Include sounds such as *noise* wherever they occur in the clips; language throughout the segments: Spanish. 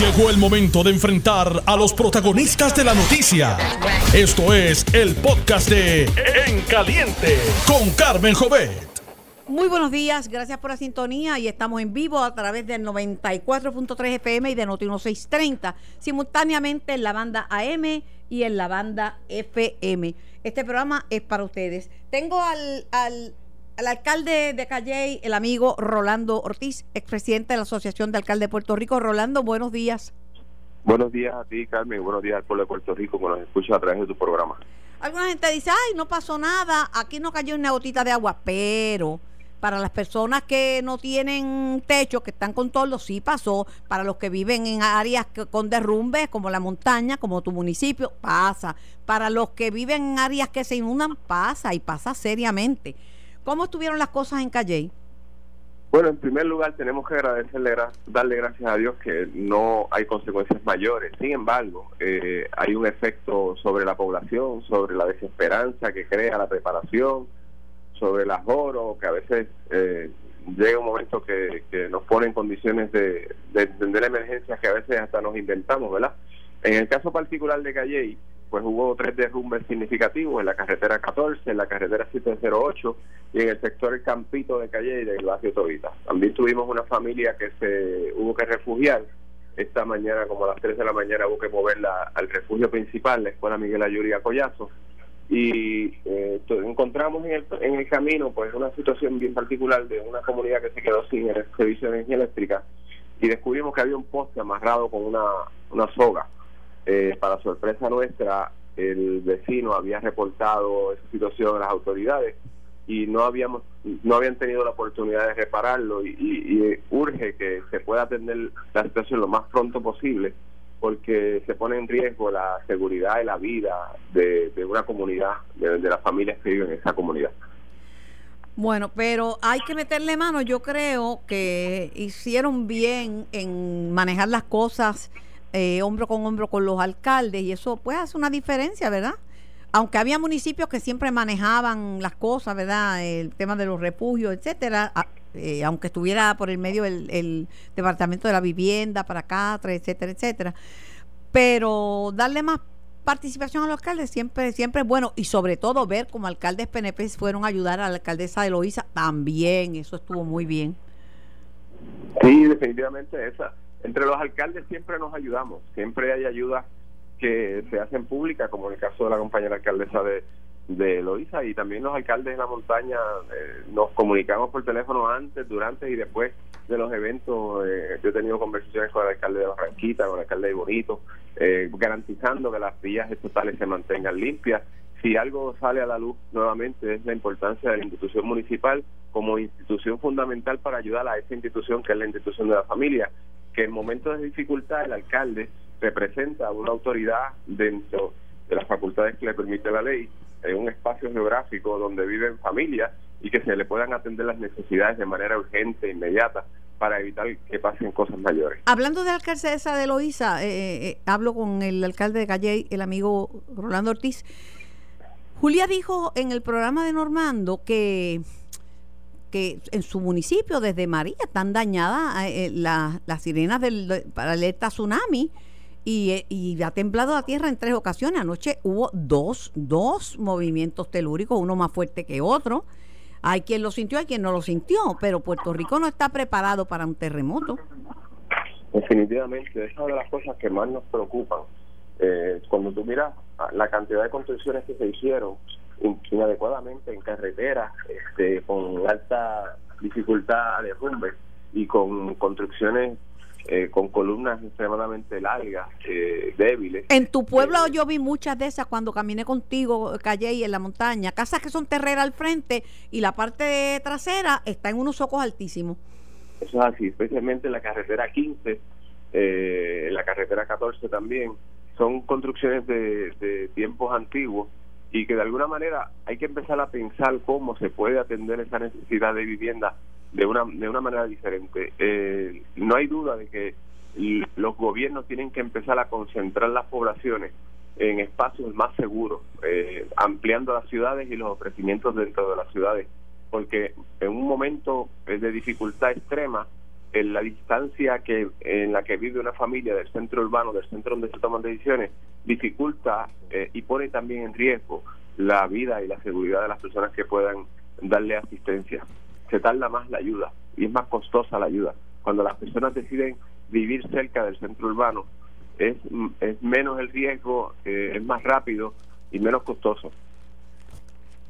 Llegó el momento de enfrentar a los protagonistas de la noticia. Esto es el podcast de En Caliente con Carmen Jovet. Muy buenos días, gracias por la sintonía y estamos en vivo a través del 94.3 FM y de Noti 1630, simultáneamente en la banda AM y en la banda FM. Este programa es para ustedes. Tengo al, al, al alcalde de Calley, el amigo Rolando Ortiz, expresidente de la Asociación de Alcaldes de Puerto Rico. Rolando, buenos días. Buenos días a ti, Carmen, buenos días al pueblo de Puerto Rico que nos escucha a través de tu programa. Alguna gente dice, ay, no pasó nada, aquí no cayó una gotita de agua, pero para las personas que no tienen techo, que están con todo, sí pasó. Para los que viven en áreas con derrumbes, como la montaña, como tu municipio, pasa. Para los que viven en áreas que se inundan, pasa y pasa seriamente. ¿Cómo estuvieron las cosas en Calle? Bueno, en primer lugar tenemos que agradecerle, darle gracias a Dios que no hay consecuencias mayores. Sin embargo, eh, hay un efecto sobre la población, sobre la desesperanza que crea la preparación, sobre el ahorro, que a veces eh, llega un momento que, nos pone en condiciones de, de entender emergencias que a veces hasta nos inventamos, ¿verdad? En el caso particular de Calley, pues hubo tres derrumbes significativos en la carretera 14, en la carretera 708 y en el sector El Campito de Calle y del barrio Tobita. También tuvimos una familia que se hubo que refugiar. Esta mañana, como a las 3 de la mañana, hubo que moverla al refugio principal, la Escuela Miguel Ayuria Collazo y eh, encontramos en el, en el camino pues una situación bien particular de una comunidad que se quedó sin el servicio de energía eléctrica y descubrimos que había un poste amarrado con una, una soga. Eh, para sorpresa nuestra, el vecino había reportado esa situación a las autoridades y no habíamos no habían tenido la oportunidad de repararlo y, y urge que se pueda atender la situación lo más pronto posible porque se pone en riesgo la seguridad y la vida de, una comunidad, de, las familias que viven en esa comunidad. Bueno, pero hay que meterle mano. Yo creo que hicieron bien en manejar las cosas eh, hombro con hombro con los alcaldes y eso pues hace una diferencia, ¿verdad? Aunque había municipios que siempre manejaban las cosas, ¿verdad? El tema de los refugios, etcétera, eh, aunque estuviera por el medio el, Departamento de la Vivienda para Catra, etcétera, etcétera. Pero darle más participación a los alcaldes siempre, siempre es bueno y sobre todo ver como alcaldes PNP fueron a ayudar a la alcaldesa de Loíza también, eso estuvo muy bien. Sí, definitivamente esa. Entre los alcaldes siempre nos ayudamos, siempre hay ayudas que se hacen públicas, como en el caso de la compañera alcaldesa de, de Loiza y también los alcaldes de la montaña eh, nos comunicamos por teléfono antes, durante y después de los eventos. Eh, yo he tenido conversaciones con el alcalde de Barranquita, con el alcalde de Bonito, eh, garantizando que las vías estatales se mantengan limpias. Si algo sale a la luz nuevamente es la importancia de la institución municipal como institución fundamental para ayudar a esa institución que es la institución de la familia, que en momentos de dificultad el alcalde representa una autoridad dentro de las facultades que le permite la ley en un espacio geográfico donde viven familias y que se le puedan atender las necesidades de manera urgente, inmediata, para evitar que pasen cosas mayores. Hablando de la alcaldesa de Loíza, eh, eh, eh, hablo con el alcalde de Calle, el amigo Rolando Ortiz. Julia dijo en el programa de Normando que que en su municipio, desde María, están dañadas las sirenas del, para alerta tsunami y, y, ha temblado la tierra en tres ocasiones. Anoche hubo dos, dos movimientos telúricos, uno más fuerte que otro. Hay quien lo sintió, hay quien no lo sintió, pero Puerto Rico no está preparado para un terremoto. Definitivamente, es una de las cosas que más nos preocupan. Eh, cuando tú miras la cantidad de construcciones que se hicieron inadecuadamente en carreteras, este, con alta dificultad de derrumbe y con construcciones eh, con columnas extremadamente largas, eh, débiles. En tu pueblo eh, yo vi muchas de esas cuando caminé contigo, calle y en la montaña, casas que son terreras al frente y la parte trasera está en unos ojos altísimos. Eso es así, especialmente en la carretera 15, en la carretera 14 también, son construcciones de, de tiempos antiguos y que de alguna manera hay que empezar a pensar cómo se puede atender esa necesidad de vivienda de una, de una manera diferente. Eh, no hay duda de que los gobiernos tienen que empezar a concentrar las poblaciones en espacios más seguros, eh, ampliando las ciudades y los ofrecimientos dentro de las ciudades, porque en un momento de dificultad extrema en la distancia que en la que vive una familia del centro urbano, del centro donde se toman decisiones, dificulta eh, y pone también en riesgo la vida y la seguridad de las personas que puedan darle asistencia. Se tarda más la ayuda y es más costosa la ayuda. Cuando las personas deciden vivir cerca del centro urbano, es, es menos el riesgo, eh, es más rápido y menos costoso.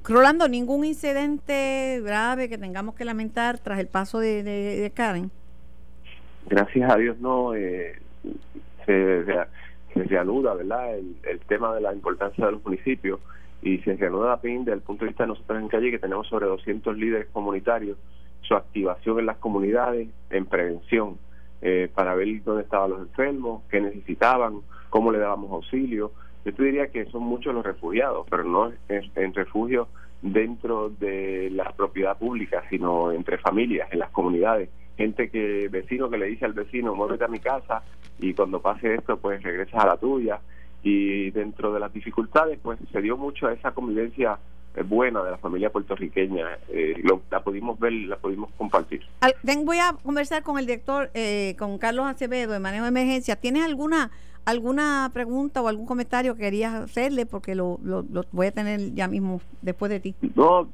Rolando, ¿ningún incidente grave que tengamos que lamentar tras el paso de, Karen? Gracias a Dios no. Eh, se, se, reanuda ¿verdad? El, tema de la importancia de los municipios y se reanuda la PIN desde el punto de vista de nosotros en calle que tenemos sobre 200 líderes comunitarios, su activación en las comunidades, en prevención, eh, para ver dónde estaban los enfermos, qué necesitaban, cómo le dábamos auxilio yo te diría que son muchos los refugiados, pero no en, en refugio dentro de la propiedad pública, sino entre familias, en las comunidades. Gente que, vecino que le dice al vecino, muévete a mi casa y cuando pase esto, pues regresas a la tuya. Y dentro de las dificultades, pues se dio mucho a esa convivencia eh, buena de la familia puertorriqueña. Eh, la pudimos ver, la pudimos compartir. voy a conversar con el director, eh, con Carlos Acevedo, de manejo de emergencia. ¿Tienes alguna alguna pregunta o algún comentario que querías hacerle porque lo, lo, voy a tener ya mismo después de ti. No,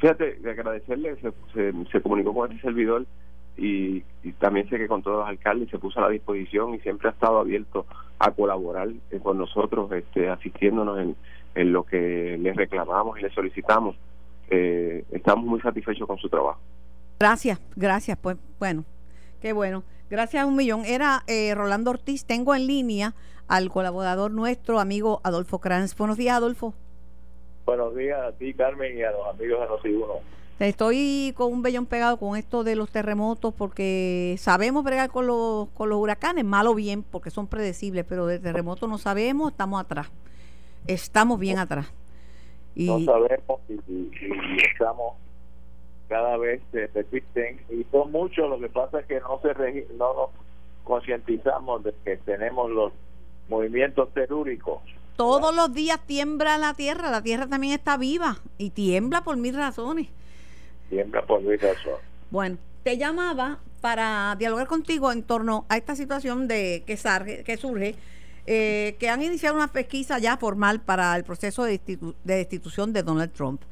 fíjate, agradecerle, se, se, comunicó con este servidor y, también sé que con todos los alcaldes se puso a la disposición y siempre ha estado abierto a colaborar eh, con nosotros, este, asistiéndonos en, en lo que les reclamamos y les solicitamos. Eh, estamos muy satisfechos con su trabajo. Gracias, gracias. Pues bueno, qué bueno. Gracias a un millón. Era eh, Rolando Ortiz. Tengo en línea al colaborador nuestro, amigo Adolfo Kranz. Buenos días, Adolfo. Buenos días a ti, Carmen, y a los amigos de Noti1. Estoy con un vellón pegado con esto de los terremotos porque sabemos bregar con los, con los huracanes, mal o bien, porque son predecibles, pero de terremotos no sabemos, estamos atrás. Estamos bien atrás. Y, no sabemos y estamos cada vez se repiten y son muchos lo que pasa es que no se no nos concientizamos de que tenemos los movimientos telúricos todos los días tiembla la tierra la tierra también está viva y tiembla por mil razones tiembla por mil razones bueno te llamaba para dialogar contigo en torno a esta situación de que, surge, que surge eh, que han iniciado una pesquisa ya formal para el proceso de, de destitución de Donald Trump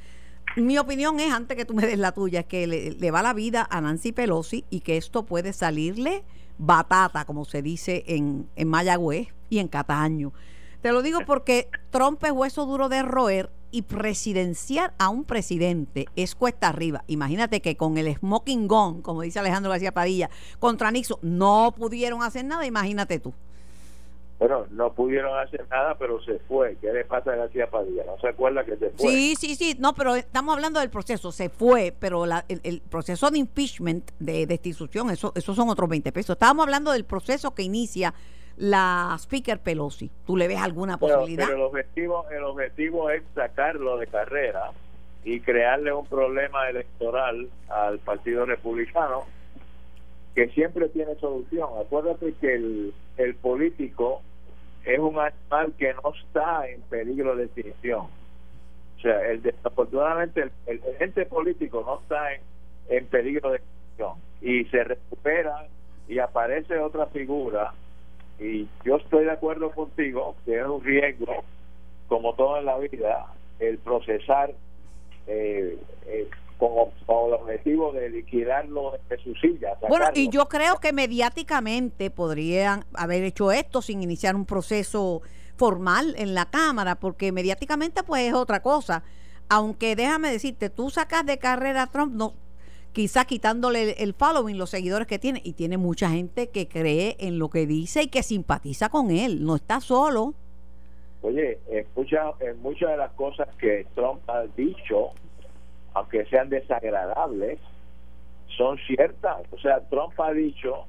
mi opinión es, antes que tú me des la tuya, que le, va la vida a Nancy Pelosi y que esto puede salirle batata, como se dice en, en Mayagüez y en Cataño. Te lo digo porque Trump es hueso duro de roer y presidenciar a un presidente es cuesta arriba. Imagínate que con el smoking gun, como dice Alejandro García Padilla, contra Nixon no pudieron hacer nada, imagínate tú. Bueno, no pudieron hacer nada, pero se fue. ¿Qué le pasa a García Padilla? ¿No se acuerda que se fue? Sí, sí, sí. No, pero estamos hablando del proceso. Se fue, pero el, proceso de impeachment, de destitución, eso, esos son otros 20 pesos. Estábamos hablando del proceso que inicia la Speaker Pelosi. ¿Tú le ves alguna posibilidad? Pero el objetivo, el objetivo es sacarlo de carrera y crearle un problema electoral al Partido Republicano que siempre tiene solución. Acuérdate que el, el político es un animal que no está en peligro de extinción. O sea, el, desafortunadamente el, ente político no está en, en peligro de extinción y se recupera y aparece otra figura y yo estoy de acuerdo contigo que es un riesgo como todo en la vida el procesar eh, eh, con, el objetivo de liquidarlo de su silla. Bueno, y yo creo que mediáticamente podrían haber hecho esto sin iniciar un proceso formal en la Cámara, porque mediáticamente pues es otra cosa. Aunque déjame decirte, tú sacas de carrera a Trump, no, quizás quitándole el, following, los seguidores que tiene, y tiene mucha gente que cree en lo que dice y que simpatiza con él, no está solo. Oye, en muchas de las cosas que Trump ha dicho, aunque sean desagradables, son ciertas. O sea, Trump ha dicho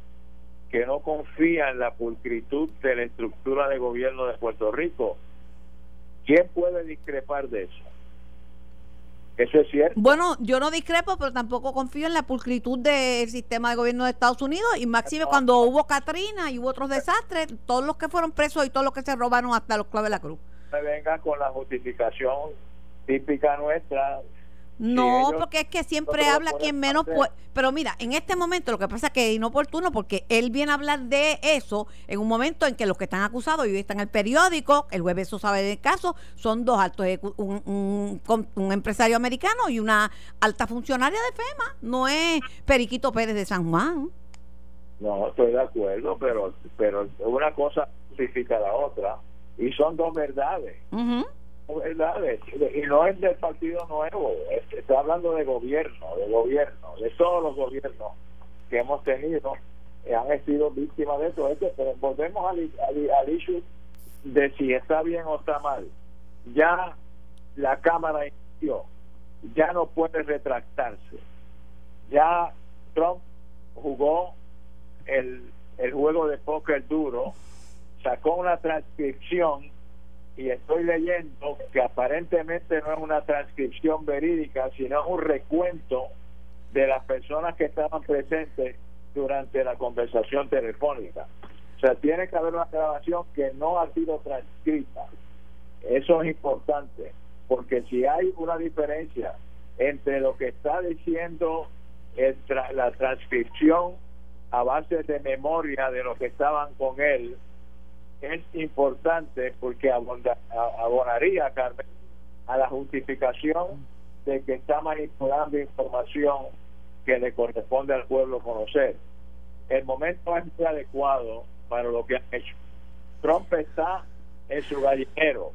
que no confía en la pulcritud de la estructura de gobierno de Puerto Rico. ¿Quién puede discrepar de eso? Eso es cierto. Bueno, yo no discrepo, pero tampoco confío en la pulcritud del sistema de gobierno de Estados Unidos. Y máxime cuando hubo Katrina y hubo otros desastres, todos los que fueron presos y todos los que se robaron hasta los claves de la cruz. Me venga con la justificación típica nuestra No, porque es que siempre habla quien menos puede. Pero mira, en este momento lo que pasa es que es inoportuno porque él viene a hablar de eso en un momento en que los que están acusados y hoy están en el periódico, el jueves eso sabe del caso, son dos altos, un, un, un, empresario americano y una alta funcionaria de FEMA. No es Periquito Pérez de San Juan. No, estoy de acuerdo, pero, pero una cosa justifica la otra y son dos verdades y no es del partido nuevo estoy hablando de gobierno de gobierno de todos los gobiernos que hemos tenido eh, han sido víctimas de eso pero volvemos al, al, al issue de si está bien o está mal. Ya la cámara inició ya no puede retractarse. Ya Trump jugó el, el juego de póker duro sacó una transcripción y estoy leyendo que aparentemente no es una transcripción verídica, sino un recuento de las personas que estaban presentes durante la conversación telefónica. O sea, tiene que haber una grabación que no ha sido transcrita. Eso es importante, porque si hay una diferencia entre lo que está diciendo la transcripción a base de memoria de los que estaban con él es importante porque abonaría, Carmen, a la justificación de que está manipulando información que le corresponde al pueblo conocer. El momento es adecuado para lo que han hecho. Trump está en su gallinero,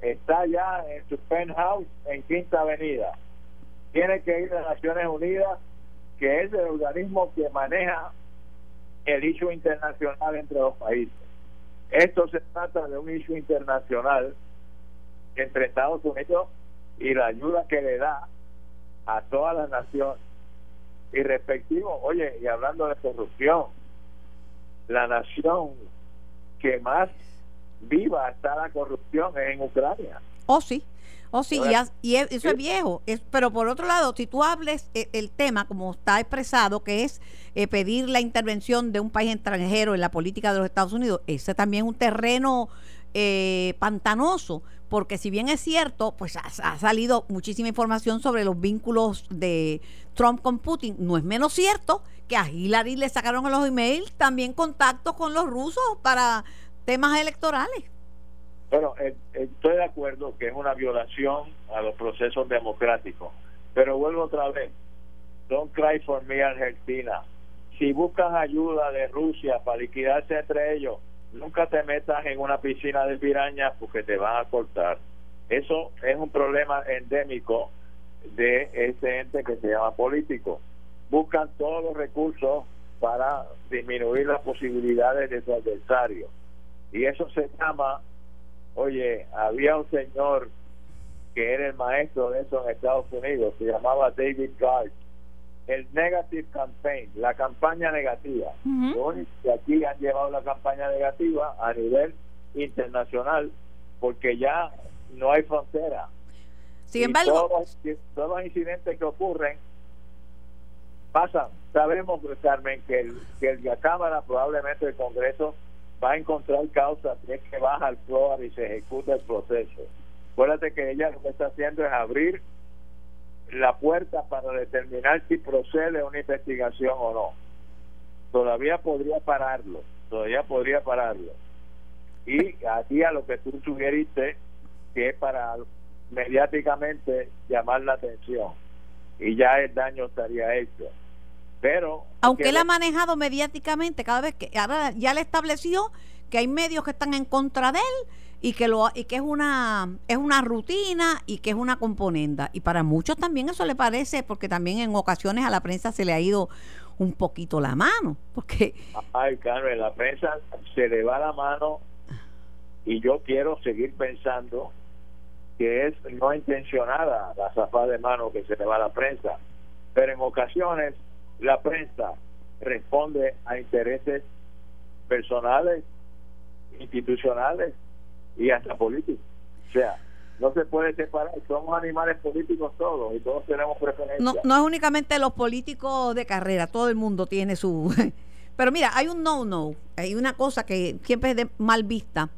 está ya en su penthouse en Quinta Avenida. Tiene que ir a Naciones Unidas, que es el organismo que maneja el hecho internacional entre los países esto se trata de un issue internacional entre Estados Unidos y la ayuda que le da a todas las naciones. Y respectivo, oye, y hablando de corrupción, la nación que más viva está la corrupción es en Ucrania. Oh, sí. Oh, sí, y, eso es viejo. Es, pero por otro lado, si tú hables eh, el, tema como está expresado, que es eh, pedir la intervención de un país extranjero en la política de los Estados Unidos, ese también es un terreno eh, pantanoso, porque si bien es cierto, pues ha, salido muchísima información sobre los vínculos de Trump con Putin, no es menos cierto que a Hillary le sacaron en los emails también contactos con los rusos para temas electorales. Bueno, eh, estoy de acuerdo que es una violación a los procesos democráticos, pero vuelvo otra vez. Don't cry for me, Argentina. Si buscan ayuda de Rusia para liquidarse entre ellos, nunca te metas en una piscina de pirañas porque te van a cortar. Eso es un problema endémico de ese ente que se llama político. Buscan todos los recursos para disminuir las posibilidades de su adversario. Y eso se llama Oye, había un señor que era el maestro de eso en Estados Unidos, se llamaba David Gard. El Negative Campaign, la campaña negativa. Y aquí han llevado la campaña negativa a nivel internacional porque ya no hay frontera. Sin embargo, todos, los incidentes que ocurren pasan. Sabemos, Carmen, que, el, que la Cámara, probablemente el Congreso, va a encontrar causas si es que baja al floor y se ejecuta el proceso. Acuérdate que ella lo que está haciendo es abrir la puerta para determinar si procede una investigación o no. Todavía podría pararlo, todavía podría pararlo. Y aquí a lo que tú sugeriste, que es para mediáticamente llamar la atención, y ya el daño estaría hecho. Pero aunque él ha manejado mediáticamente cada vez que ahora ya le estableció que hay medios que están en contra de él y que lo y que es una es una rutina y que es una componenda. Y para muchos también eso le parece porque también en ocasiones a la prensa se le ha ido un poquito la mano porque ay Carmen la prensa se le va la mano y yo quiero seguir pensando que es no intencionada la zafada de mano que se le va a la prensa. Pero en ocasiones la prensa responde a intereses personales, institucionales y hasta políticos. O sea, no se puede separar, somos animales políticos todos y todos tenemos preferencias. No, no es únicamente los políticos de carrera, todo el mundo tiene su... *laughs* Pero mira, hay un no-no, hay una cosa que siempre es de mal vista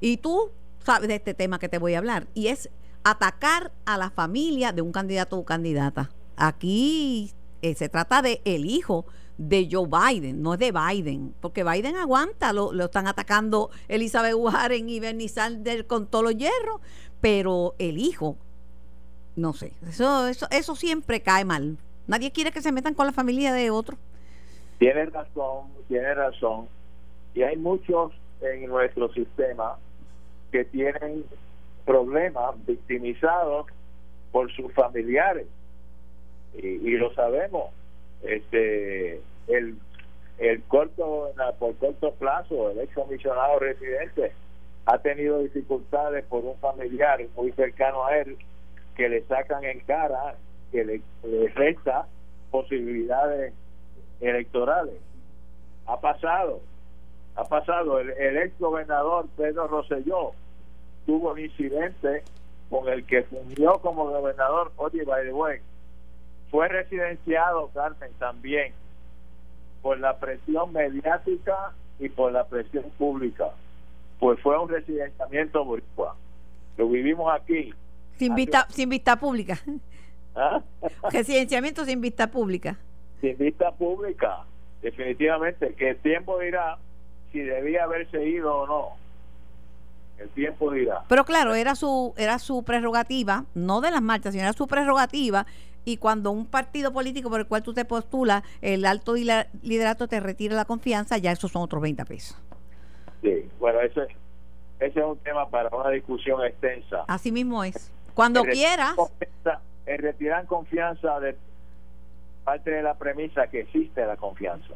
y tú sabes de este tema que te voy a hablar y es atacar a la familia de un candidato o candidata. Aquí eh, se trata de el hijo de Joe Biden, no es de Biden, porque Biden aguanta, lo, están atacando Elizabeth Warren y Bernie Sanders con todos los hierros, pero el hijo, no sé, eso, eso, eso siempre cae mal. Nadie quiere que se metan con la familia de otro. Tiene razón, tiene razón. Y hay muchos en nuestro sistema que tienen problemas victimizados por sus familiares. Y, y lo sabemos. Este el el corto por corto plazo el ex comisionado residente ha tenido dificultades por un familiar muy cercano a él que le sacan en cara que le, resta posibilidades electorales. Ha pasado ha pasado. El, ex gobernador Pedro Rosselló tuvo un incidente con el que fungió como gobernador oye by the way fue residenciado, Carmen, también por la presión mediática y por la presión pública. Pues fue un residenciamiento boricua. Lo vivimos aquí. Sin vista, sin vista pública. ¿Ah? *laughs* Residenciamiento sin vista pública. Sin vista pública, definitivamente. Que el tiempo dirá si debía haberse ido o no. El tiempo dirá. Pero claro, era su era su prerrogativa, no de las marchas, sino era su prerrogativa y cuando un partido político por el cual tú te postulas, el alto liderato te retira la confianza, ya esos son otros 20 pesos. Sí, bueno, ese, ese es un tema para una discusión extensa. Así mismo es. Cuando quiera. El retirar confianza de parte de la premisa que existe la confianza.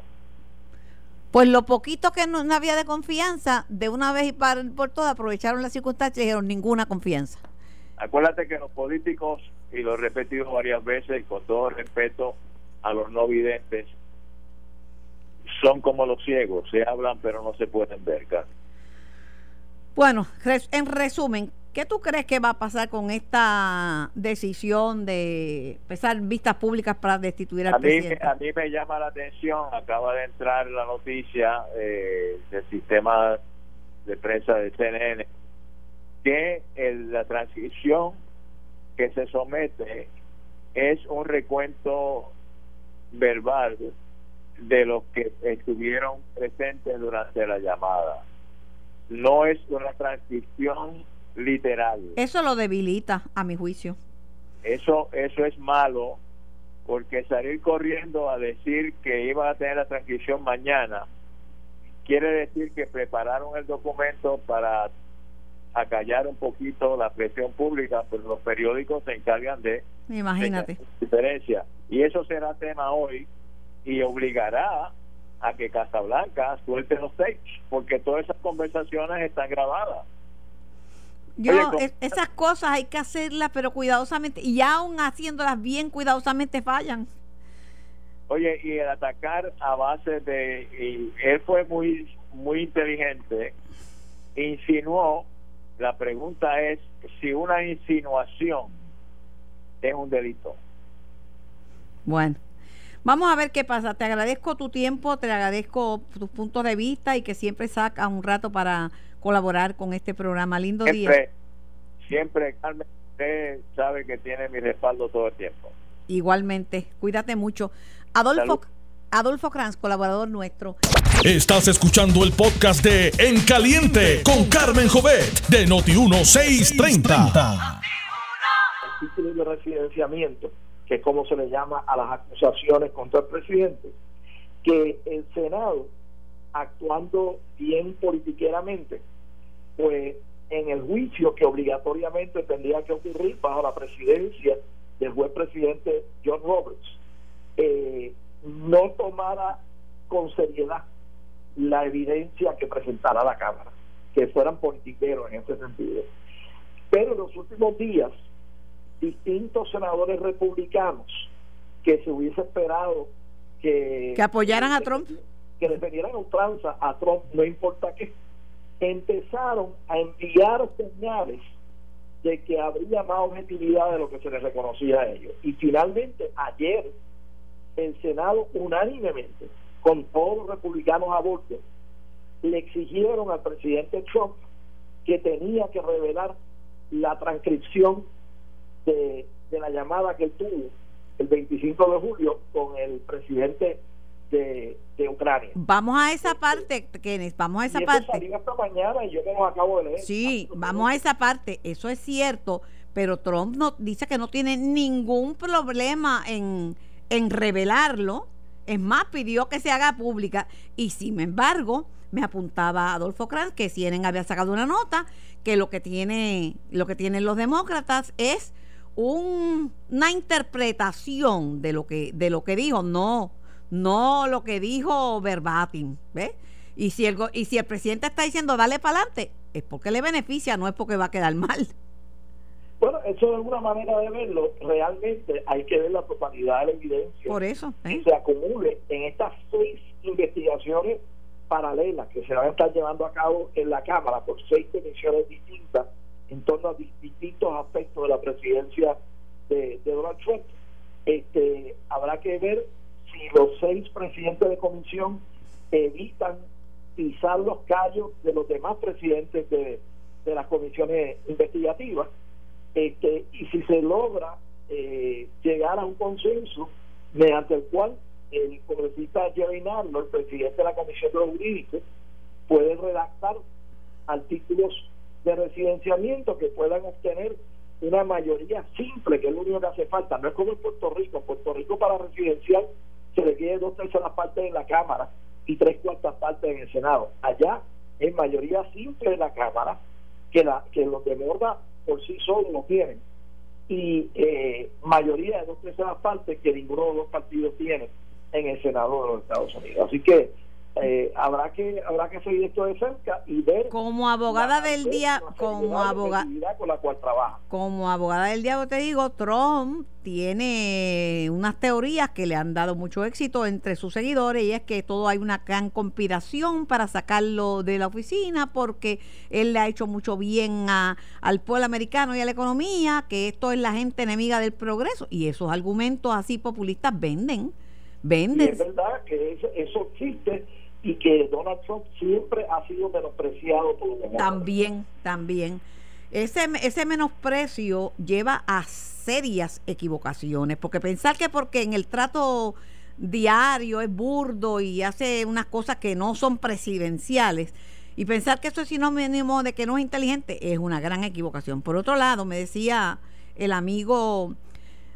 Pues lo poquito que no, había de confianza, de una vez y por todas aprovecharon las circunstancias y dijeron ninguna confianza. Acuérdate que los políticos y lo he repetido varias veces, con todo respeto a los no videntes, son como los ciegos, se hablan pero no se pueden ver. Bueno, en resumen, ¿qué tú crees que va a pasar con esta decisión de empezar vistas públicas para destituir al a presidente? a mí me llama la atención, acaba de entrar la noticia eh, del sistema de prensa de CNN, que la transición que se somete es un recuento verbal de los que estuvieron presentes durante la llamada. No es una transcripción literal. Eso lo debilita, a mi juicio. Eso, eso es malo, porque salir corriendo a decir que iban a tener la transcripción mañana quiere decir que prepararon el documento para acallar un poquito la presión pública, pero los periódicos se encargan de imagínate diferencia y eso será tema hoy y obligará a que Casablanca suelte los tapes porque todas esas conversaciones están grabadas. Yo, esas cosas hay que hacerlas, pero cuidadosamente, y aún haciéndolas bien cuidadosamente fallan. Oye, y el atacar a base de. Y él fue muy, muy inteligente, insinuó la pregunta es si una insinuación es un delito. Bueno, vamos a ver qué pasa. Te agradezco tu tiempo, te agradezco tus puntos de vista y que siempre sacas un rato para colaborar con este programa. Lindo día. Siempre, Carmen, usted sabe que tiene mi respaldo todo el tiempo. Igualmente, cuídate mucho. Adolfo, Adolfo Kranz, colaborador nuestro. Estás escuchando el podcast de En Caliente con Carmen Jovet de Noti1630. El título de residenciamiento, que es como se le llama a las acusaciones contra el presidente, que el Senado, actuando bien politiqueramente, pues en el juicio que obligatoriamente tendría que ocurrir bajo la presidencia del juez presidente John Roberts, eh, no tomara con seriedad la evidencia que presentara la Cámara, que fueran politiqueros en ese sentido. Pero en los últimos días, distintos senadores republicanos que se hubiese esperado que, que apoyaran a Trump, que defendieran ultranza a Trump, no importa qué, empezaron a enviar señales de que habría más objetividad de lo que se les reconocía a ellos. Y finalmente, ayer, el Senado unánimemente, con todos los republicanos a bordo, le exigieron al presidente Trump que tenía que revelar la transcripción de, de la llamada que él tuvo el 25 de julio con el presidente de, de Ucrania. Vamos a esa parte, Kenneth, vamos a esa y eso parte. salió esta mañana y yo me lo acabo de leer. Sí, vamos a esa parte, eso es cierto, pero Trump no, dice que no tiene ningún problema en, en revelarlo. Es más, pidió que se haga pública. Y sin embargo, me apuntaba Adolfo Kranz que CNN había sacado una nota que lo que tiene, lo que tienen los demócratas es un- una interpretación de lo que, de lo que dijo, no, no lo que dijo verbatim, ¿ves? Y si el y si el presidente está diciendo dale para adelante, es porque le beneficia, no es porque va a quedar *laughs* mal. Bueno, eso es una manera de verlo. Realmente hay que ver la totalidad de la evidencia Por eso, ¿eh? que se acumule en estas seis investigaciones paralelas que se van a estar llevando a cabo en la Cámara por seis comisiones distintas en torno a dis- distintos aspectos de la presidencia de, de Donald Trump. Este, habrá que ver si los seis presidentes de comisión evitan pisar los callos de los demás presidentes de, de las comisiones investigativas este, y si se logra eh, llegar a un consenso mediante el cual el congresista Jerry Nadler, el presidente de la Comisión de los Jurídicos, puede redactar artículos de residenciamiento que puedan obtener una mayoría simple, que es lo único que hace falta. No es como en Puerto Rico. En Puerto Rico para residencial se requiere dos terceras partes en la Cámara y tres cuartas partes en el Senado. Allá es mayoría simple en la Cámara, que, la, que los de por sí solos lo tienen, y eh, mayoría de dos terceras partes que ninguno de los dos partidos tiene en el Senado de los Estados Unidos. Así que eh, habrá que habrá que seguir esto de cerca y ver Como abogada la del la como abogada, con la cual trabaja. como abogada del diablo te digo, Trump tiene unas teorías que le han dado mucho éxito entre sus seguidores y es que todo hay una gran conspiración para sacarlo de la oficina porque él le ha hecho mucho bien a- al pueblo americano y a la economía, que esto es la gente enemiga del progreso y esos argumentos así populistas venden, Y venden. es verdad que eso, eso existe y que Donald Trump siempre ha sido menospreciado por los demócratas. También, también. Ese, ese menosprecio lleva a serias equivocaciones, porque pensar que porque en el trato diario es burdo y hace unas cosas que no son presidenciales, y pensar que eso es sinónimo de que no es inteligente, es una gran equivocación. Por otro lado, me decía el amigo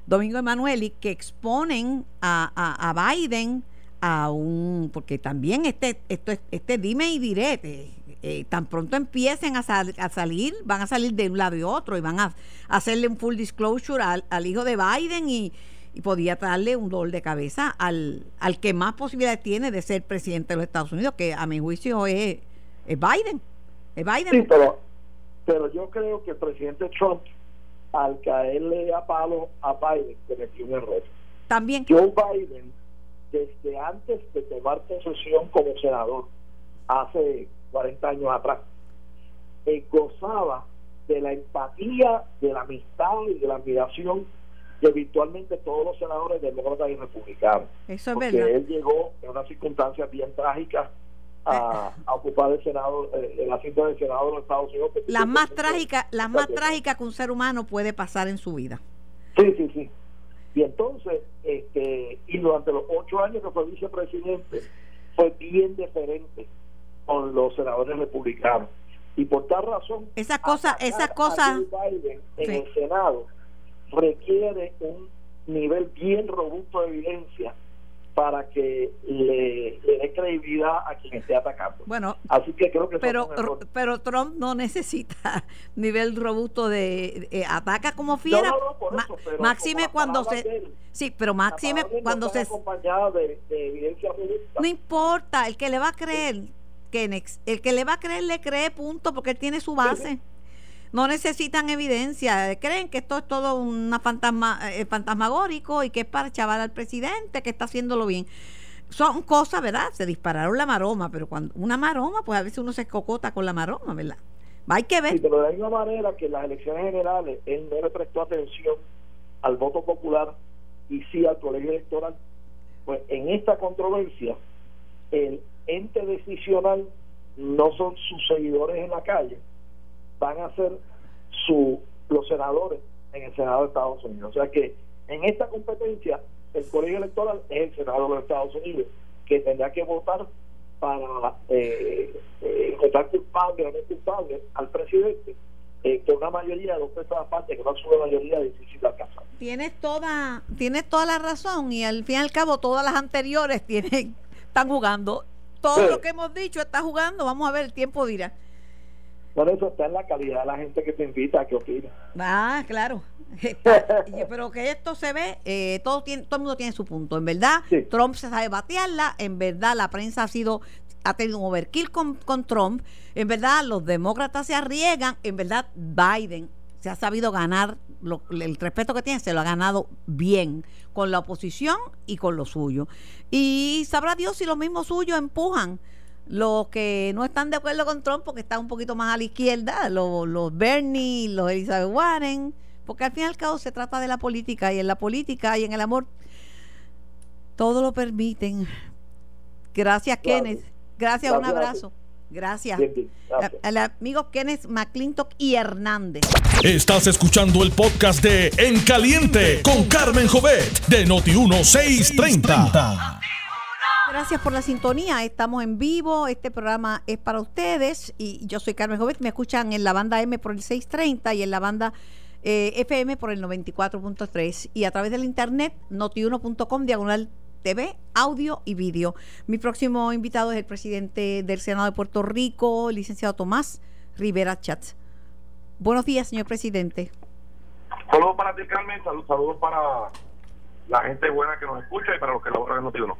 Domingo Emanueli que exponen a- a Biden a un porque también este esto es- este dime y direte eh, tan pronto empiecen a, sal- a salir van a salir de un lado y otro y van a, hacerle un full disclosure al, al hijo de Biden y, y podía darle un dolor de cabeza al, al que más posibilidades tiene de ser presidente de los Estados Unidos que a mi juicio es, es Biden es Biden Sí, pero, pero yo creo que el presidente Trump, al caerle a palo a Biden, cometió un error. también Joe Biden, desde antes de tomar posesión como senador, hace 40 años atrás, eh, gozaba de la empatía, de la amistad y de la admiración de virtualmente todos los senadores demócratas y republicanos. eso es porque verdad. él llegó en unas circunstancias bien trágicas a, a ocupar el senado eh, el asiento del senado de los Estados Unidos las más trágicas las más trágicas que un ser humano puede pasar en su vida. Sí sí sí. Y entonces este y durante los ocho años que fue vicepresidente fue bien diferente con los senadores republicanos y por tal razón Esas cosas- atacar esas a cosas- Joe Biden en Sí. el senado requiere un nivel bien robusto de evidencia para que le, le dé credibilidad a quien esté atacando. Bueno Así que creo que pero pero Trump no necesita *laughs* nivel robusto de, de- ataca como fiera. No, no, no, eso, pero máxime como cuando se él, sí pero máxime cuando se de, de evidencia no importa el que le va a creer Kenex el que le va a creer le cree punto porque él tiene su base no necesitan evidencia creen que esto es todo una fantasma eh, fantasmagórico y que es para chavar al presidente que está haciéndolo bien son cosas, ¿verdad? Se dispararon la maroma, pero cuando una maroma, pues a veces uno se escocota con la maroma, ¿verdad? Hay que ver. De la misma manera que en las elecciones generales él no le prestó atención al voto popular y sí al colegio electoral, pues en esta controversia el ente decisional no son sus seguidores en la calle, van a ser su, los senadores en el Senado de Estados Unidos. O sea que en esta competencia, el colegio electoral es el Senado de los Estados Unidos, que tendrá que votar para eh, eh, votar culpable o no culpable al presidente eh, por una mayoría de dos terceras partes que no es una mayoría difícil de alcanzar. Tienes toda, tienes toda la razón y al fin y al cabo todas las anteriores *laughs* tienen, están jugando. Todo Sí. lo que hemos dicho está jugando. Vamos a ver, el tiempo dirá. Por eso está en la calidad de la gente que te invita a que opine. Ah, claro. *laughs* Pero que esto se ve, eh, todo, tiene, todo el mundo tiene su punto. En verdad, Sí. Trump se sabe batearla. En verdad, la prensa ha sido ha tenido un overkill con, con Trump. En verdad, los demócratas se arriesgan. En verdad, Biden se ha sabido ganar lo- el respeto que tiene, se lo ha ganado bien con la oposición y con lo suyo. Y sabrá Dios si los mismos suyos empujan los que no están de acuerdo con Trump porque están un poquito más a la izquierda, los, los Bernie, los Elizabeth Warren, porque al fin y al cabo se trata de la política y en la política y en el amor todo lo permiten. Gracias, Claro. Kenneth. Gracias, un abrazo. Gracias. Bien, bien, gracias. Al amigo Kenneth McClintock y Hernández. Estás escuchando el podcast de En Caliente con Carmen Jovet de Noti1630. Gracias por la sintonía. Estamos en vivo. Este programa es para ustedes. Y yo soy Carmen Jovet. Me escuchan en la banda M por el 630 y en la banda eh, FM por el 94.3. Y a través del internet, notiuno.com, diagonal TV, audio y vídeo. Mi próximo invitado es el presidente del Senado de Puerto Rico, licenciado Tomás Rivera Chatz. Buenos días, señor presidente. Saludos para ti, Carmen. Salud- Saludos para la gente buena que nos escucha y para los que laboran en Notiuno.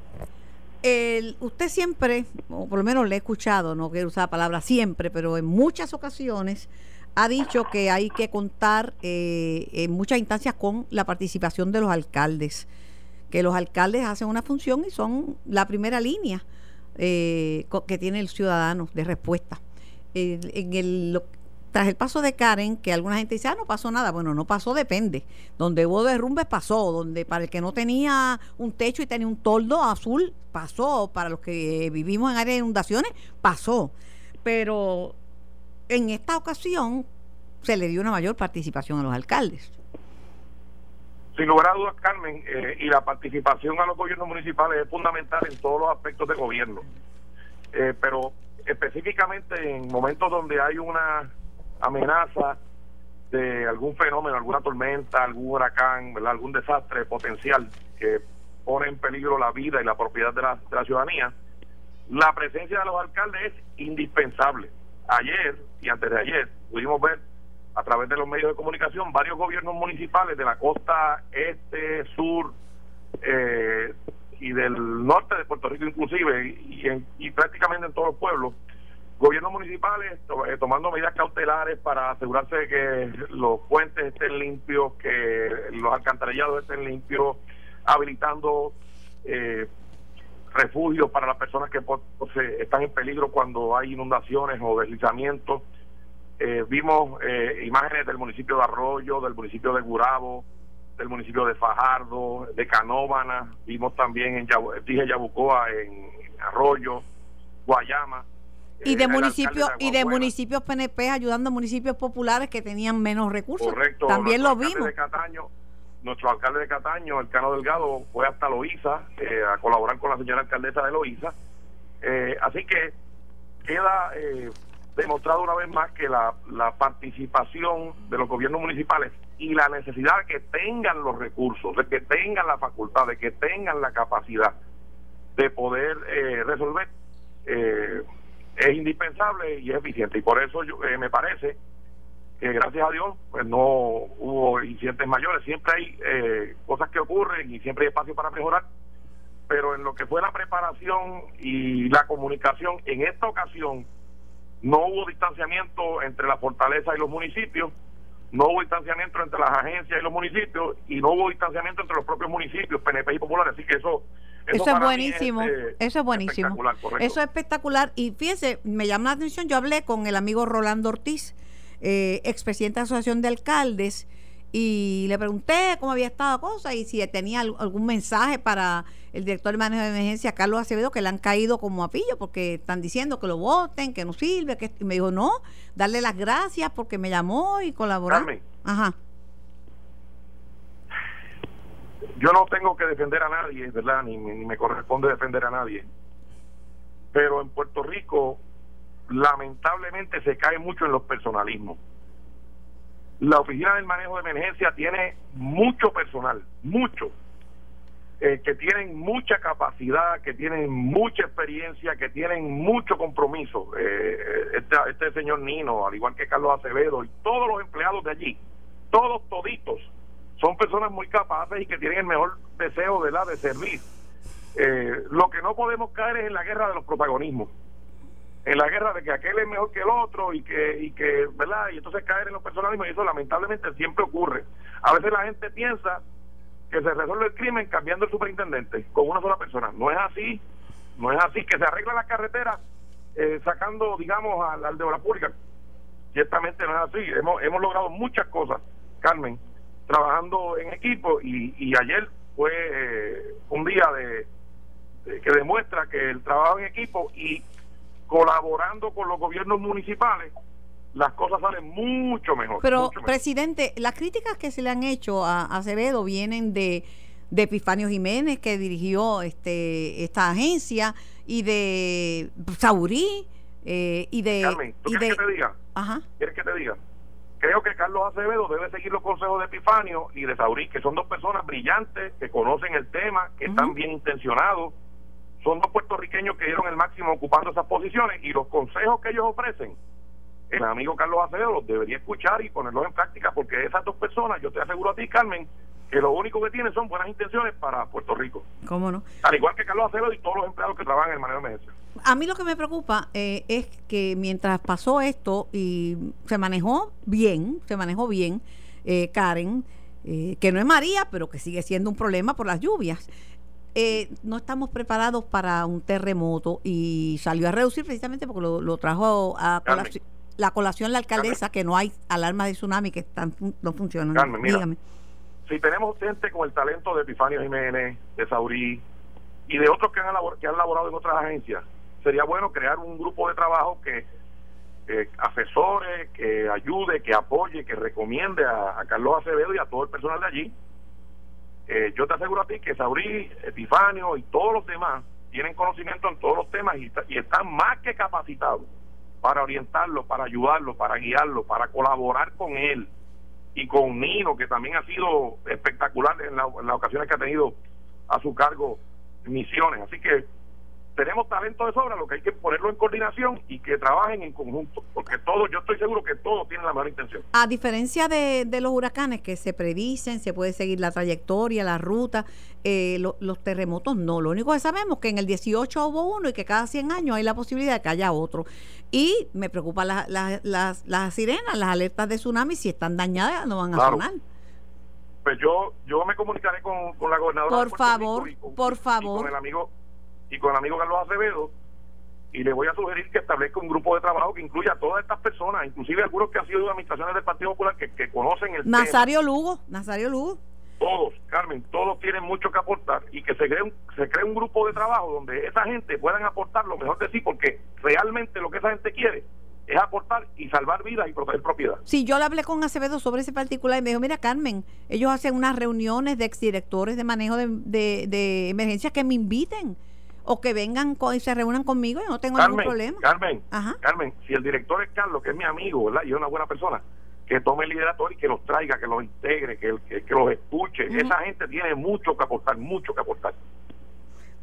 El, usted siempre, o por lo menos le he escuchado, no quiero usar la palabra siempre, pero en muchas ocasiones ha dicho que hay que contar eh, en muchas instancias con la participación de los alcaldes, que los alcaldes hacen una función y son la primera línea eh, que tiene el ciudadano de respuesta. El- en el, tras el paso de Karen, que alguna gente dice, ah, no pasó nada. Bueno, no pasó, depende. Donde hubo derrumbes, pasó. Donde para el que no tenía un techo y tenía un toldo azul, pasó. Para los que vivimos en áreas de inundaciones, pasó. Pero en esta ocasión se le dio una mayor participación a los alcaldes. Sin lugar a dudas, Carmen, eh, y la participación a los gobiernos municipales es fundamental en todos los aspectos de gobierno. Eh, pero específicamente en momentos donde hay una amenaza de algún fenómeno, alguna tormenta, algún huracán, algún desastre potencial que pone en peligro la vida y la propiedad de la, de la ciudadanía, la presencia de los alcaldes es indispensable. Ayer y antes de ayer pudimos ver a través de los medios de comunicación varios gobiernos municipales de la costa este, sur eh, y del norte de Puerto Rico inclusive y, en- y prácticamente en todos los pueblos gobiernos municipales eh, tomando medidas cautelares para asegurarse de que los puentes estén limpios, que los alcantarillados estén limpios, habilitando eh, refugios para las personas que se- están en peligro cuando hay inundaciones o deslizamientos. Eh, vimos eh, imágenes del municipio de Arroyo, del municipio de Gurabo, del municipio de Fajardo, de Canóvana, vimos también en Yabu- dije Yabucoa, en Arroyo, Guayama. Y de municipios y de municipios PNP ayudando a municipios populares que tenían menos recursos. Correcto. También lo vimos. de Cataño, nuestro alcalde de Cataño, el Cano Delgado, fue hasta Loíza eh, a colaborar con la señora alcaldesa de Loíza. Eh, así que queda eh, demostrado una vez más que la, la participación de los gobiernos municipales y la necesidad de que tengan los recursos, de que tengan la facultad, de que tengan la capacidad de poder eh, resolver, eh, es indispensable y es eficiente. Y por eso yo, eh, me parece que gracias a Dios pues no hubo incidentes mayores. Siempre hay eh, cosas que ocurren y siempre hay espacio para mejorar. Pero en lo que fue la preparación y la comunicación, en esta ocasión no hubo distanciamiento entre la fortaleza y los municipios, no hubo distanciamiento entre las agencias y los municipios y no hubo distanciamiento entre los propios municipios, PNP y populares. Así que eso, Eso es buenísimo, eh, eso es buenísimo. espectacular. Eso es espectacular. Y fíjese, me llama la atención, yo hablé con el amigo Rolando Ortiz, eh, expresidente de la Asociación de Alcaldes, y le pregunté cómo había estado la cosa y si tenía al- algún mensaje para el director de manejo de emergencia, Carlos Acevedo, que le han caído como a pillo porque están diciendo que lo voten, que no sirve, que y me dijo, no, darle las gracias porque me llamó y colaboró. Ajá. Yo no tengo que defender a nadie, ¿verdad? Ni, ni me corresponde defender a nadie. Pero en Puerto Rico, lamentablemente, se cae mucho en los personalismos. La Oficina del Manejo de Emergencia tiene mucho personal, mucho, eh, que tienen mucha capacidad, que tienen mucha experiencia, que tienen mucho compromiso. Eh, este, este señor Nino, al igual que Carlos Acevedo y todos los empleados de allí, todos toditos, son personas muy capaces y que tienen el mejor deseo de la de servir. Eh, lo que no podemos caer es en la guerra de los protagonismos en la guerra de que aquel es mejor que el otro y que, y que ¿verdad? Y entonces caer en los personalismos y eso lamentablemente siempre ocurre. A veces la gente piensa que se resuelve el crimen cambiando el superintendente con una sola persona. No es así, no es así, que se arregla la carretera eh, sacando, digamos, al, de obra pública. Ciertamente no es así. Hemos, hemos logrado muchas cosas, Carmen, trabajando en equipo y, y ayer fue eh, un día de, que demuestra que el trabajo en equipo y colaborando con los gobiernos municipales, las cosas salen mucho mejor. Pero, presidente, las críticas que se le han hecho a, Acevedo vienen de, de Epifanio Jiménez, que dirigió este esta agencia, y de Saurí, eh, y de... Carmen, quieres que te diga? Ajá. ¿Quieres que te diga? Creo que Carlos Acevedo debe seguir los consejos de Epifanio y de Saurí, que son dos personas brillantes, que conocen el tema, que están bien intencionados, son dos puertorriqueños que dieron el máximo ocupando esas posiciones y los consejos que ellos ofrecen, el amigo Carlos Acevedo los debería escuchar y ponerlos en práctica porque esas dos personas, yo te aseguro a ti, Carmen, que lo único que tienen son buenas intenciones para Puerto Rico. ¿Cómo no? Al igual que Carlos Acevedo y todos los empleados que trabajan en el manejo de emergencia. A mí lo que me preocupa eh, es que mientras pasó esto y se manejó bien, se manejó bien, eh, Karen, eh, que no es María, pero que sigue siendo un problema por las lluvias. Eh, no estamos preparados para un terremoto y salió a reducir precisamente porque lo, trajo a la colación la alcaldesa que no hay alarmas de tsunami que están, no funcionan. Dígame. Si tenemos gente con el talento de Epifanio Jiménez, de Saurí y de otros que han, que han laborado en otras agencias, sería bueno crear un grupo de trabajo que asesore, que ayude, que apoye, que recomiende a Carlos Acevedo y a todo el personal de allí eh, yo te aseguro a ti que Saurí, Epifanio y todos los demás tienen conocimiento en todos los temas y, están más que capacitados para orientarlo, para ayudarlo, para guiarlo, para colaborar con él y con Nino, que también ha sido espectacular en, en las ocasiones que ha tenido a su cargo misiones. Así que tenemos talento de sobra, lo que hay que ponerlo en coordinación y que trabajen en conjunto, porque todos, yo estoy seguro que todos tienen la mejor intención. A diferencia de, los huracanes que se predicen, se puede seguir la trayectoria, la ruta, eh, los terremotos no. Lo único que sabemos es que en el 18 hubo uno y que cada 100 años hay la posibilidad de que haya otro. Y me preocupa las, las sirenas, las alertas de tsunami, si están dañadas no van a sonar. Pues yo, yo me comunicaré con, la gobernadora. Por favor, por favor. con el amigo y con el amigo Carlos Acevedo y le voy a sugerir que establezca un grupo de trabajo que incluya a todas estas personas, inclusive algunos que han sido de administraciones del Partido Popular que, que conocen el Nazario Lugo, Nazario Lugo. Todos, Carmen, todos tienen mucho que aportar y que se cree un, se cree un grupo de trabajo donde esa gente puedan aportar lo mejor de sí, porque realmente lo que esa gente quiere es aportar y salvar vidas y proteger propiedad. Sí, yo le hablé con Acevedo sobre ese particular y me dijo, mira Carmen, ellos hacen unas reuniones de exdirectores de manejo de, de, de emergencias que me inviten o que vengan y se reúnan conmigo, yo no tengo ningún problema. Carmen, Carmen, si el director es Carlos, que es mi amigo, ¿verdad? Y es una buena persona, que tome el liderato y que los traiga, que los integre, que, que, los escuche. Esa gente tiene mucho que aportar, mucho que aportar.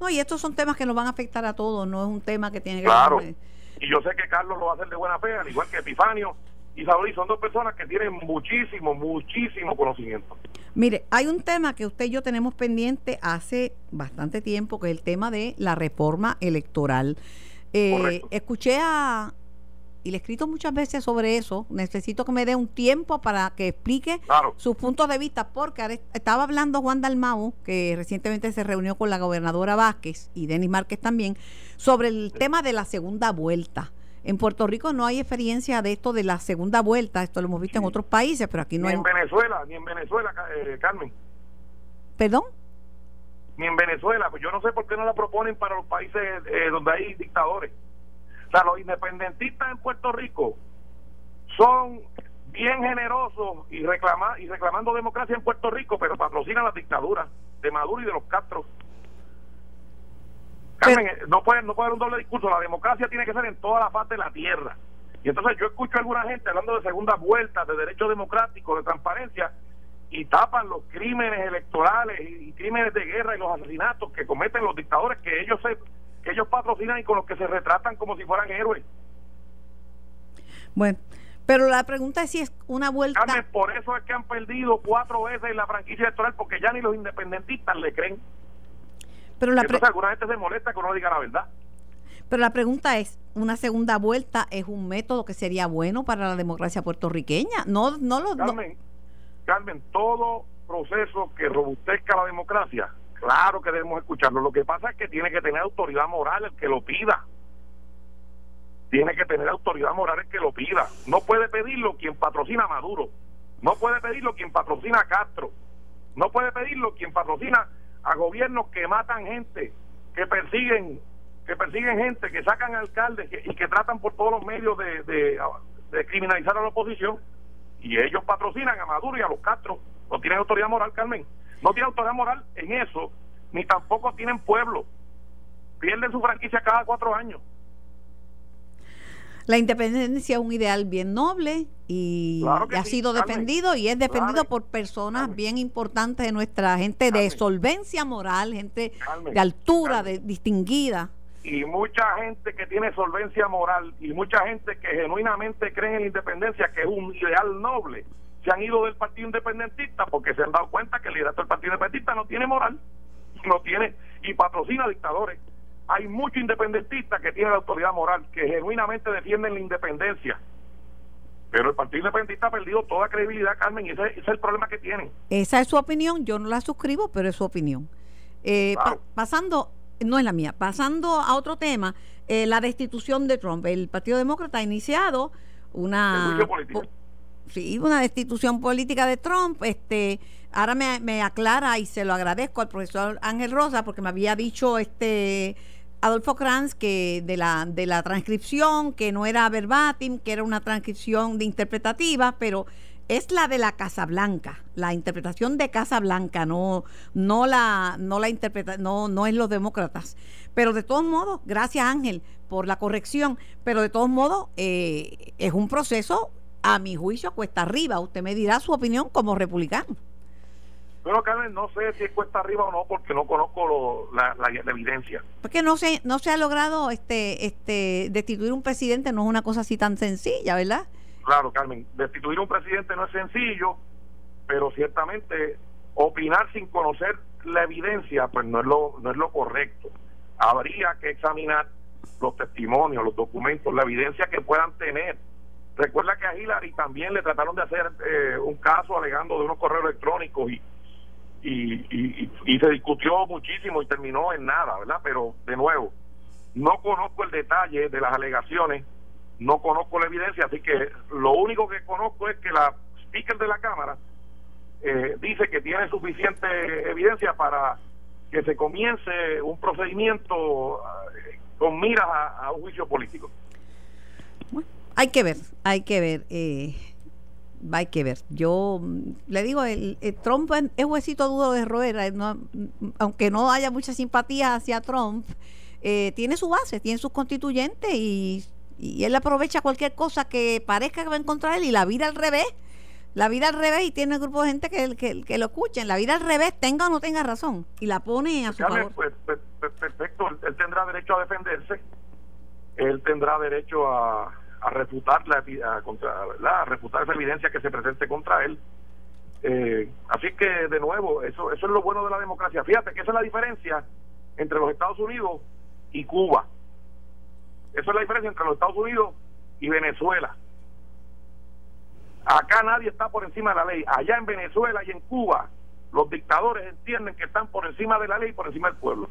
No, y estos son temas que nos van a afectar a todos, no es un tema que tiene que claro. Y yo sé que Carlos lo va a hacer de buena fe, al igual que Epifanio y Saúl, son dos personas que tienen muchísimo, muchísimo conocimiento. Mire, hay un tema que usted y yo tenemos pendiente hace bastante tiempo, que es el tema de la reforma electoral. Eh, escuché a, y le he escrito muchas veces sobre eso, necesito que me dé un tiempo para que explique sus puntos de vista, porque estaba hablando Juan Dalmau, que recientemente se reunió con la gobernadora Vázquez y Denis Márquez también, sobre el tema de la segunda vuelta. En Puerto Rico no hay experiencia de esto de la segunda vuelta, esto lo hemos visto en otros países, pero aquí no ni en Venezuela, ni en Venezuela, eh, Carmen. ¿Perdón? Ni en Venezuela, pues yo no sé por qué no la proponen para los países eh, donde hay dictadores. O sea, los independentistas en Puerto Rico son bien generosos y, reclama, y reclamando democracia en Puerto Rico, pero patrocinan las dictaduras de Maduro y de los Castro. Carmen, no puede, no puede haber un doble discurso. La democracia tiene que ser en toda la faz de la tierra. Y entonces yo escucho a alguna gente hablando de segunda vuelta, de derechos democráticos, de transparencia, y tapan los crímenes electorales y, crímenes de guerra y los asesinatos que cometen los dictadores que ellos se, que ellos patrocinan y con los que se retratan como si fueran héroes. Bueno, pero la pregunta es si es una vuelta. Carmen, por eso es que han perdido cuatro veces la franquicia electoral, porque ya ni los independentistas le creen. Pero la Entonces, alguna gente se molesta que uno diga la verdad. Pero la pregunta es, ¿una segunda vuelta es un método que sería bueno para la democracia puertorriqueña? No, no lo... Carmen, Carmen, todo proceso que robustezca la democracia, claro que debemos escucharlo. Lo que pasa es que tiene que tener autoridad moral el que lo pida. Tiene que tener autoridad moral el que lo pida. No puede pedirlo quien patrocina a Maduro. No puede pedirlo quien patrocina a Castro. No puede pedirlo quien patrocina a gobiernos que matan gente, que persiguen que persiguen gente, que sacan alcaldes y que tratan por todos los medios de, de, criminalizar a la oposición. Y ellos patrocinan a Maduro y a los Castro. No tienen autoridad moral, Carmen. No tienen autoridad moral en eso, ni tampoco tienen pueblo. Pierden su franquicia cada cuatro años. La independencia es un ideal bien noble y ha sido defendido y es defendido por personas bien importantes de nuestra gente de solvencia moral, gente de altura, de distinguida. Y mucha gente que tiene solvencia moral y mucha gente que genuinamente cree en la independencia, que es un ideal noble, se han ido del Partido Independentista porque se han dado cuenta que el liderato del Partido Independentista no tiene moral, no tiene y patrocina dictadores. Hay muchos independentistas que tienen la autoridad moral, que genuinamente defienden la independencia. Pero el Partido Independentista ha perdido toda credibilidad, Carmen, y ese, es el problema que tienen. Esa es su opinión, yo no la suscribo, pero es su opinión. Eh, pasando no es la mía. Pasando a otro tema, eh, la destitución de Trump. El Partido Demócrata ha iniciado una sí, una destitución política de Trump. Este, ahora me, me, aclara y se lo agradezco al profesor Ángel Rosa porque me había dicho este Adolfo Kranz que de la de la transcripción que no era verbatim, que era una transcripción de interpretativa, pero es la de la Casa Blanca, la interpretación de Casa Blanca, no, no la, no la interpreta, no, no es los demócratas. Pero de todos modos, gracias Ángel por la corrección, pero de todos modos eh, es un proceso, a mi juicio, cuesta arriba. Usted me dirá su opinión como republicano. Bueno, Carmen, no sé si es cuesta arriba o no, porque no conozco la, la, evidencia. Porque no se, no se ha logrado este, este, destituir un presidente, no es una cosa así tan sencilla, ¿verdad? Claro, Carmen, destituir un presidente no es sencillo, pero ciertamente opinar sin conocer la evidencia, pues no es lo, no es lo correcto. Habría que examinar los testimonios, los documentos, la evidencia que puedan tener. Recuerda que a Hillary también le trataron de hacer eh, un caso alegando de unos correos electrónicos y, y, y, y, se discutió muchísimo y terminó en nada, ¿verdad? Pero de nuevo, no conozco el detalle de las alegaciones no conozco la evidencia, así que lo único que conozco es que la speaker de la Cámara eh, dice que tiene suficiente evidencia para que se comience un procedimiento eh, con miras a, un juicio político. hay que ver, hay que ver. Eh, hay que ver. Yo mm, le digo, el, Trump es huesito duro de roer, aunque no haya mucha simpatía hacia Trump, tiene su base, tiene sus constituyentes y y él aprovecha cualquier cosa que parezca que va a encontrar él y la vida al revés. La vida al revés y tiene un grupo de gente que, que, que lo escuchen. La vida al revés, tenga o no tenga razón. Y la pone a su favor. Pues, pues, pues, perfecto. Él, tendrá derecho a defenderse. Él tendrá derecho a, a refutar la a, contra, refutar esa evidencia que se presente contra él. Eh, así que, de nuevo, eso, eso es lo bueno de la democracia. Fíjate que esa es la diferencia entre los Estados Unidos y Cuba. Esa es la diferencia entre los Estados Unidos y Venezuela. Acá nadie está por encima de la ley. Allá en Venezuela y en Cuba, los dictadores entienden que están por encima de la ley y por encima del pueblo.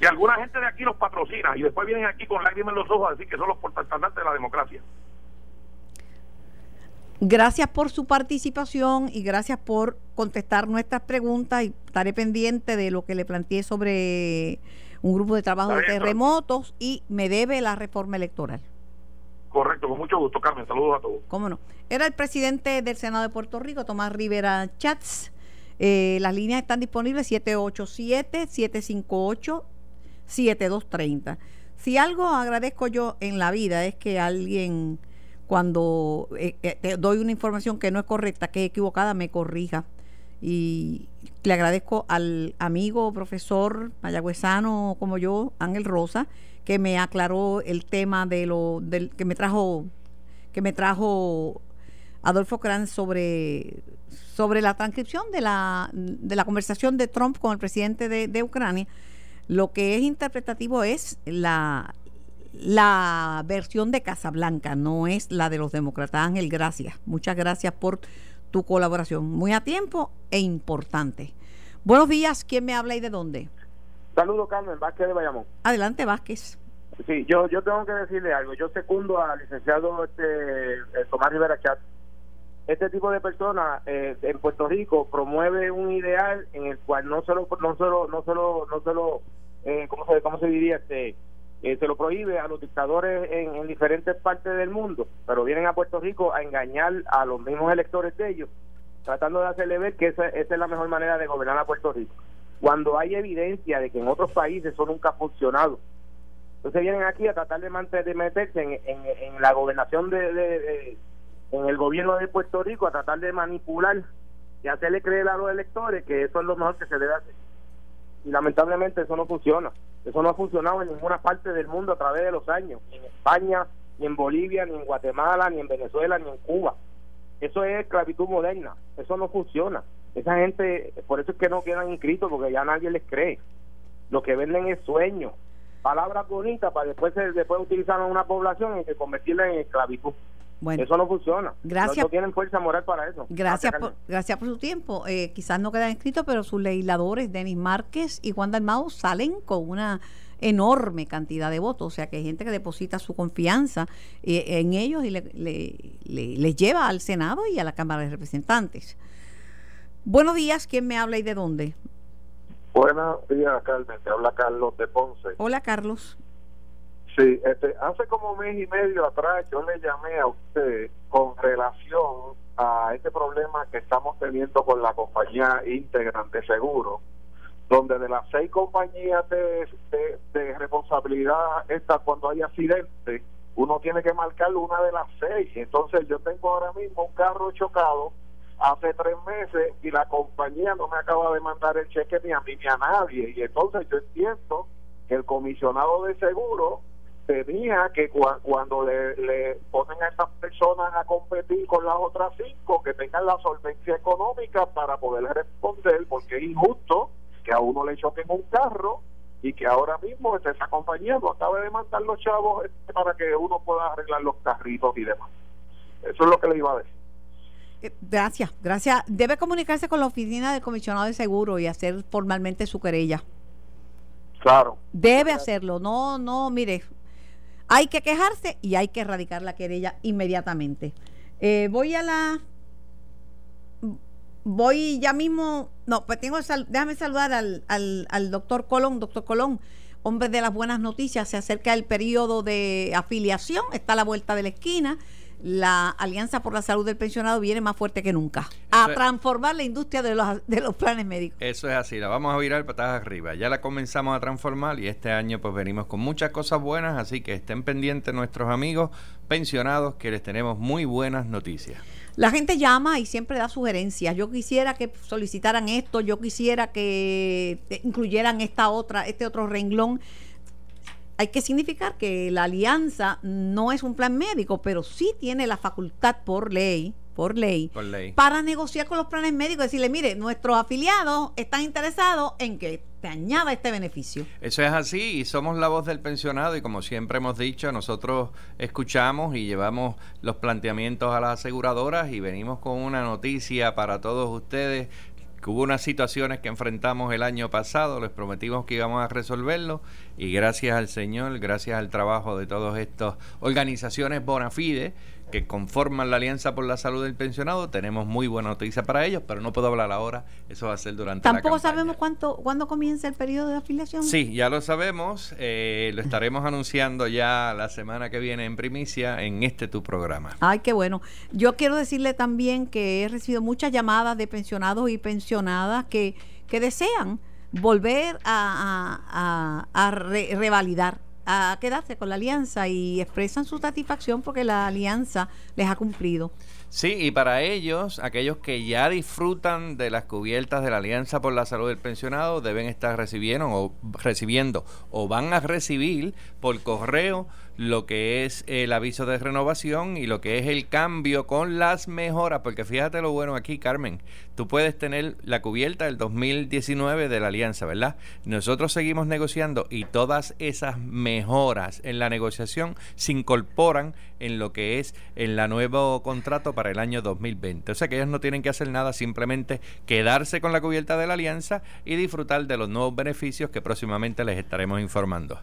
Y alguna gente de aquí los patrocina y después vienen aquí con lágrimas en los ojos a decir que son los portastantes de la democracia. Gracias por su participación y gracias por contestar nuestras preguntas y estaré pendiente de lo que le planteé sobre un grupo de trabajo de terremotos y me debe la reforma electoral. Correcto, con mucho gusto, Carmen. Saludos a todos. ¿Cómo no? Era el presidente del Senado de Puerto Rico, Tomás Rivera Chats. Eh, las líneas están disponibles 787-758-7230. Si algo agradezco yo en la vida es que alguien, cuando eh, eh, te doy una información que no es correcta, que es equivocada, me corrija. Y le agradezco al amigo profesor mayagüezano como yo, Ángel Rosa, que me aclaró el tema de lo del que me trajo que me trajo Adolfo Kranz sobre sobre la transcripción de la de la conversación de Trump con el presidente de, de Ucrania. Lo que es interpretativo es la la versión de Casablanca, no es la de los demócratas. Ángel, gracias. Muchas gracias por tu colaboración. Muy a tiempo e importante. Buenos días, ¿quién me habla y de dónde? Saludos, Carmen Vázquez de Bayamón. Adelante, Vázquez. Sí, yo yo tengo que decirle algo. Yo secundo al licenciado este, eh, Tomás Rivera Chat. Este tipo de personas eh, en Puerto Rico promueve un ideal en el cual no solo no solo no solo no solo eh, cómo se cómo se diría este eh, se lo prohíbe a los dictadores en, en diferentes partes del mundo, pero vienen a Puerto Rico a engañar a los mismos electores de ellos, tratando de hacerle ver que esa, esa es la mejor manera de gobernar a Puerto Rico. Cuando hay evidencia de que en otros países eso nunca ha funcionado, entonces vienen aquí a tratar de, mantener, de meterse en, en, la gobernación de, de- de- en el gobierno de Puerto Rico, a tratar de manipular y hacerle creer a los electores que eso es lo mejor que se debe hacer. Y lamentablemente eso no funciona. Eso no ha funcionado en ninguna parte del mundo a través de los años, ni en España, ni en Bolivia, ni en Guatemala, ni en Venezuela, ni en Cuba. Eso es esclavitud moderna. Eso no funciona. Esa gente, por eso es que no quedan inscritos, porque ya nadie les cree. Lo que venden es sueño, palabras bonitas para después después utilizar a una población y convertirla en esclavitud. Bueno, Eso no funciona. Gracias. No, no tienen fuerza moral para eso. gracias por, gracias por su tiempo. Eh, quizás no quedan escritos, pero sus legisladores, Denis Márquez y Juan Dalmau, salen con una enorme cantidad de votos. O sea que hay gente que deposita su confianza eh, en ellos y le, le- le- les lleva al Senado y a la Cámara de Representantes. Buenos días, ¿quién me habla y de dónde? Buenos días, Carmen. Te habla Carlos de Ponce. Hola, Carlos. Sí, este, hace como mes y medio atrás yo le llamé a usted con relación a este problema que estamos teniendo con la compañía Integran de Seguro, donde de las seis compañías de, de, de responsabilidad esta cuando hay accidente, uno tiene que marcar una de las seis. Entonces yo tengo ahora mismo un carro chocado hace tres meses y la compañía no me acaba de mandar el cheque ni a mí ni a nadie. Y entonces yo entiendo que el comisionado de seguro tenía que cua- cuando le, le ponen a estas personas a competir con las otras cinco, que tengan la solvencia económica para poder responder, porque es injusto que a uno le choquen un carro y que ahora mismo esa compañía no acabe de mandar los chavos este, para que uno pueda arreglar los carritos y demás. Eso es lo que le iba a decir. Eh, Gracias, gracias. Debe comunicarse con la oficina del comisionado de seguro y hacer formalmente su querella. Claro. Debe hacerlo. No, no, mire, hay que quejarse y hay que erradicar la querella inmediatamente. Eh, voy a la. Voy ya mismo. No, pues tengo. sal- déjame saludar al, al, al doctor Colón. Doctor Colón, hombre de las buenas noticias, se acerca el periodo de afiliación, está a la vuelta de la esquina. La Alianza por la Salud del Pensionado viene más fuerte que nunca a Eso es- transformar la industria de los, de los planes médicos. Eso es así, la vamos a virar patadas arriba. Ya la comenzamos a transformar y este año pues venimos con muchas cosas buenas, así que estén pendientes nuestros amigos pensionados que les tenemos muy buenas noticias. La gente llama y siempre da sugerencias. Yo quisiera que solicitaran esto, yo quisiera que eh, incluyeran esta otra, este otro renglón. Hay que significar que la alianza no es un plan médico, pero sí tiene la facultad por ley, por ley, Por ley. para negociar con los planes médicos, decirle, mire, nuestros afiliados están interesados en que te añada este beneficio. Eso es así y somos la voz del pensionado y como siempre hemos dicho, nosotros escuchamos y llevamos los planteamientos a las aseguradoras y venimos con una noticia para todos ustedes que hubo unas situaciones que enfrentamos el año pasado, les prometimos que íbamos a resolverlo y gracias al Señor, gracias al trabajo de todas estas organizaciones bona fide que conforman la Alianza por la Salud del Pensionado, tenemos muy buena noticia para ellos, pero no puedo hablar ahora, eso va a ser durante Tampoco la sabemos cuánto, cuándo comienza el periodo de afiliación. Sí, ya lo sabemos, eh, lo estaremos anunciando ya la semana que viene en primicia en este tu programa. Ay, qué bueno. Yo quiero decirle también que he recibido muchas llamadas de pensionados y pensionadas que, que desean volver a, revalidar a quedarse con la alianza y expresan su satisfacción porque la alianza les ha cumplido. Sí, y para ellos, aquellos que ya disfrutan de las cubiertas de la Alianza por la Salud del Pensionado, deben estar recibiendo o, recibiendo o van a recibir por correo lo que es el aviso de renovación y lo que es el cambio con las mejoras, porque fíjate lo bueno aquí, Carmen, tú puedes tener la cubierta del 2019 de la alianza, ¿verdad? Nosotros seguimos negociando y todas esas mejoras en la negociación se incorporan en lo que es en la nuevo contrato para el año 2020. O sea que ellos no tienen que hacer nada, simplemente quedarse con la cubierta de la alianza y disfrutar de los nuevos beneficios que próximamente les estaremos informando.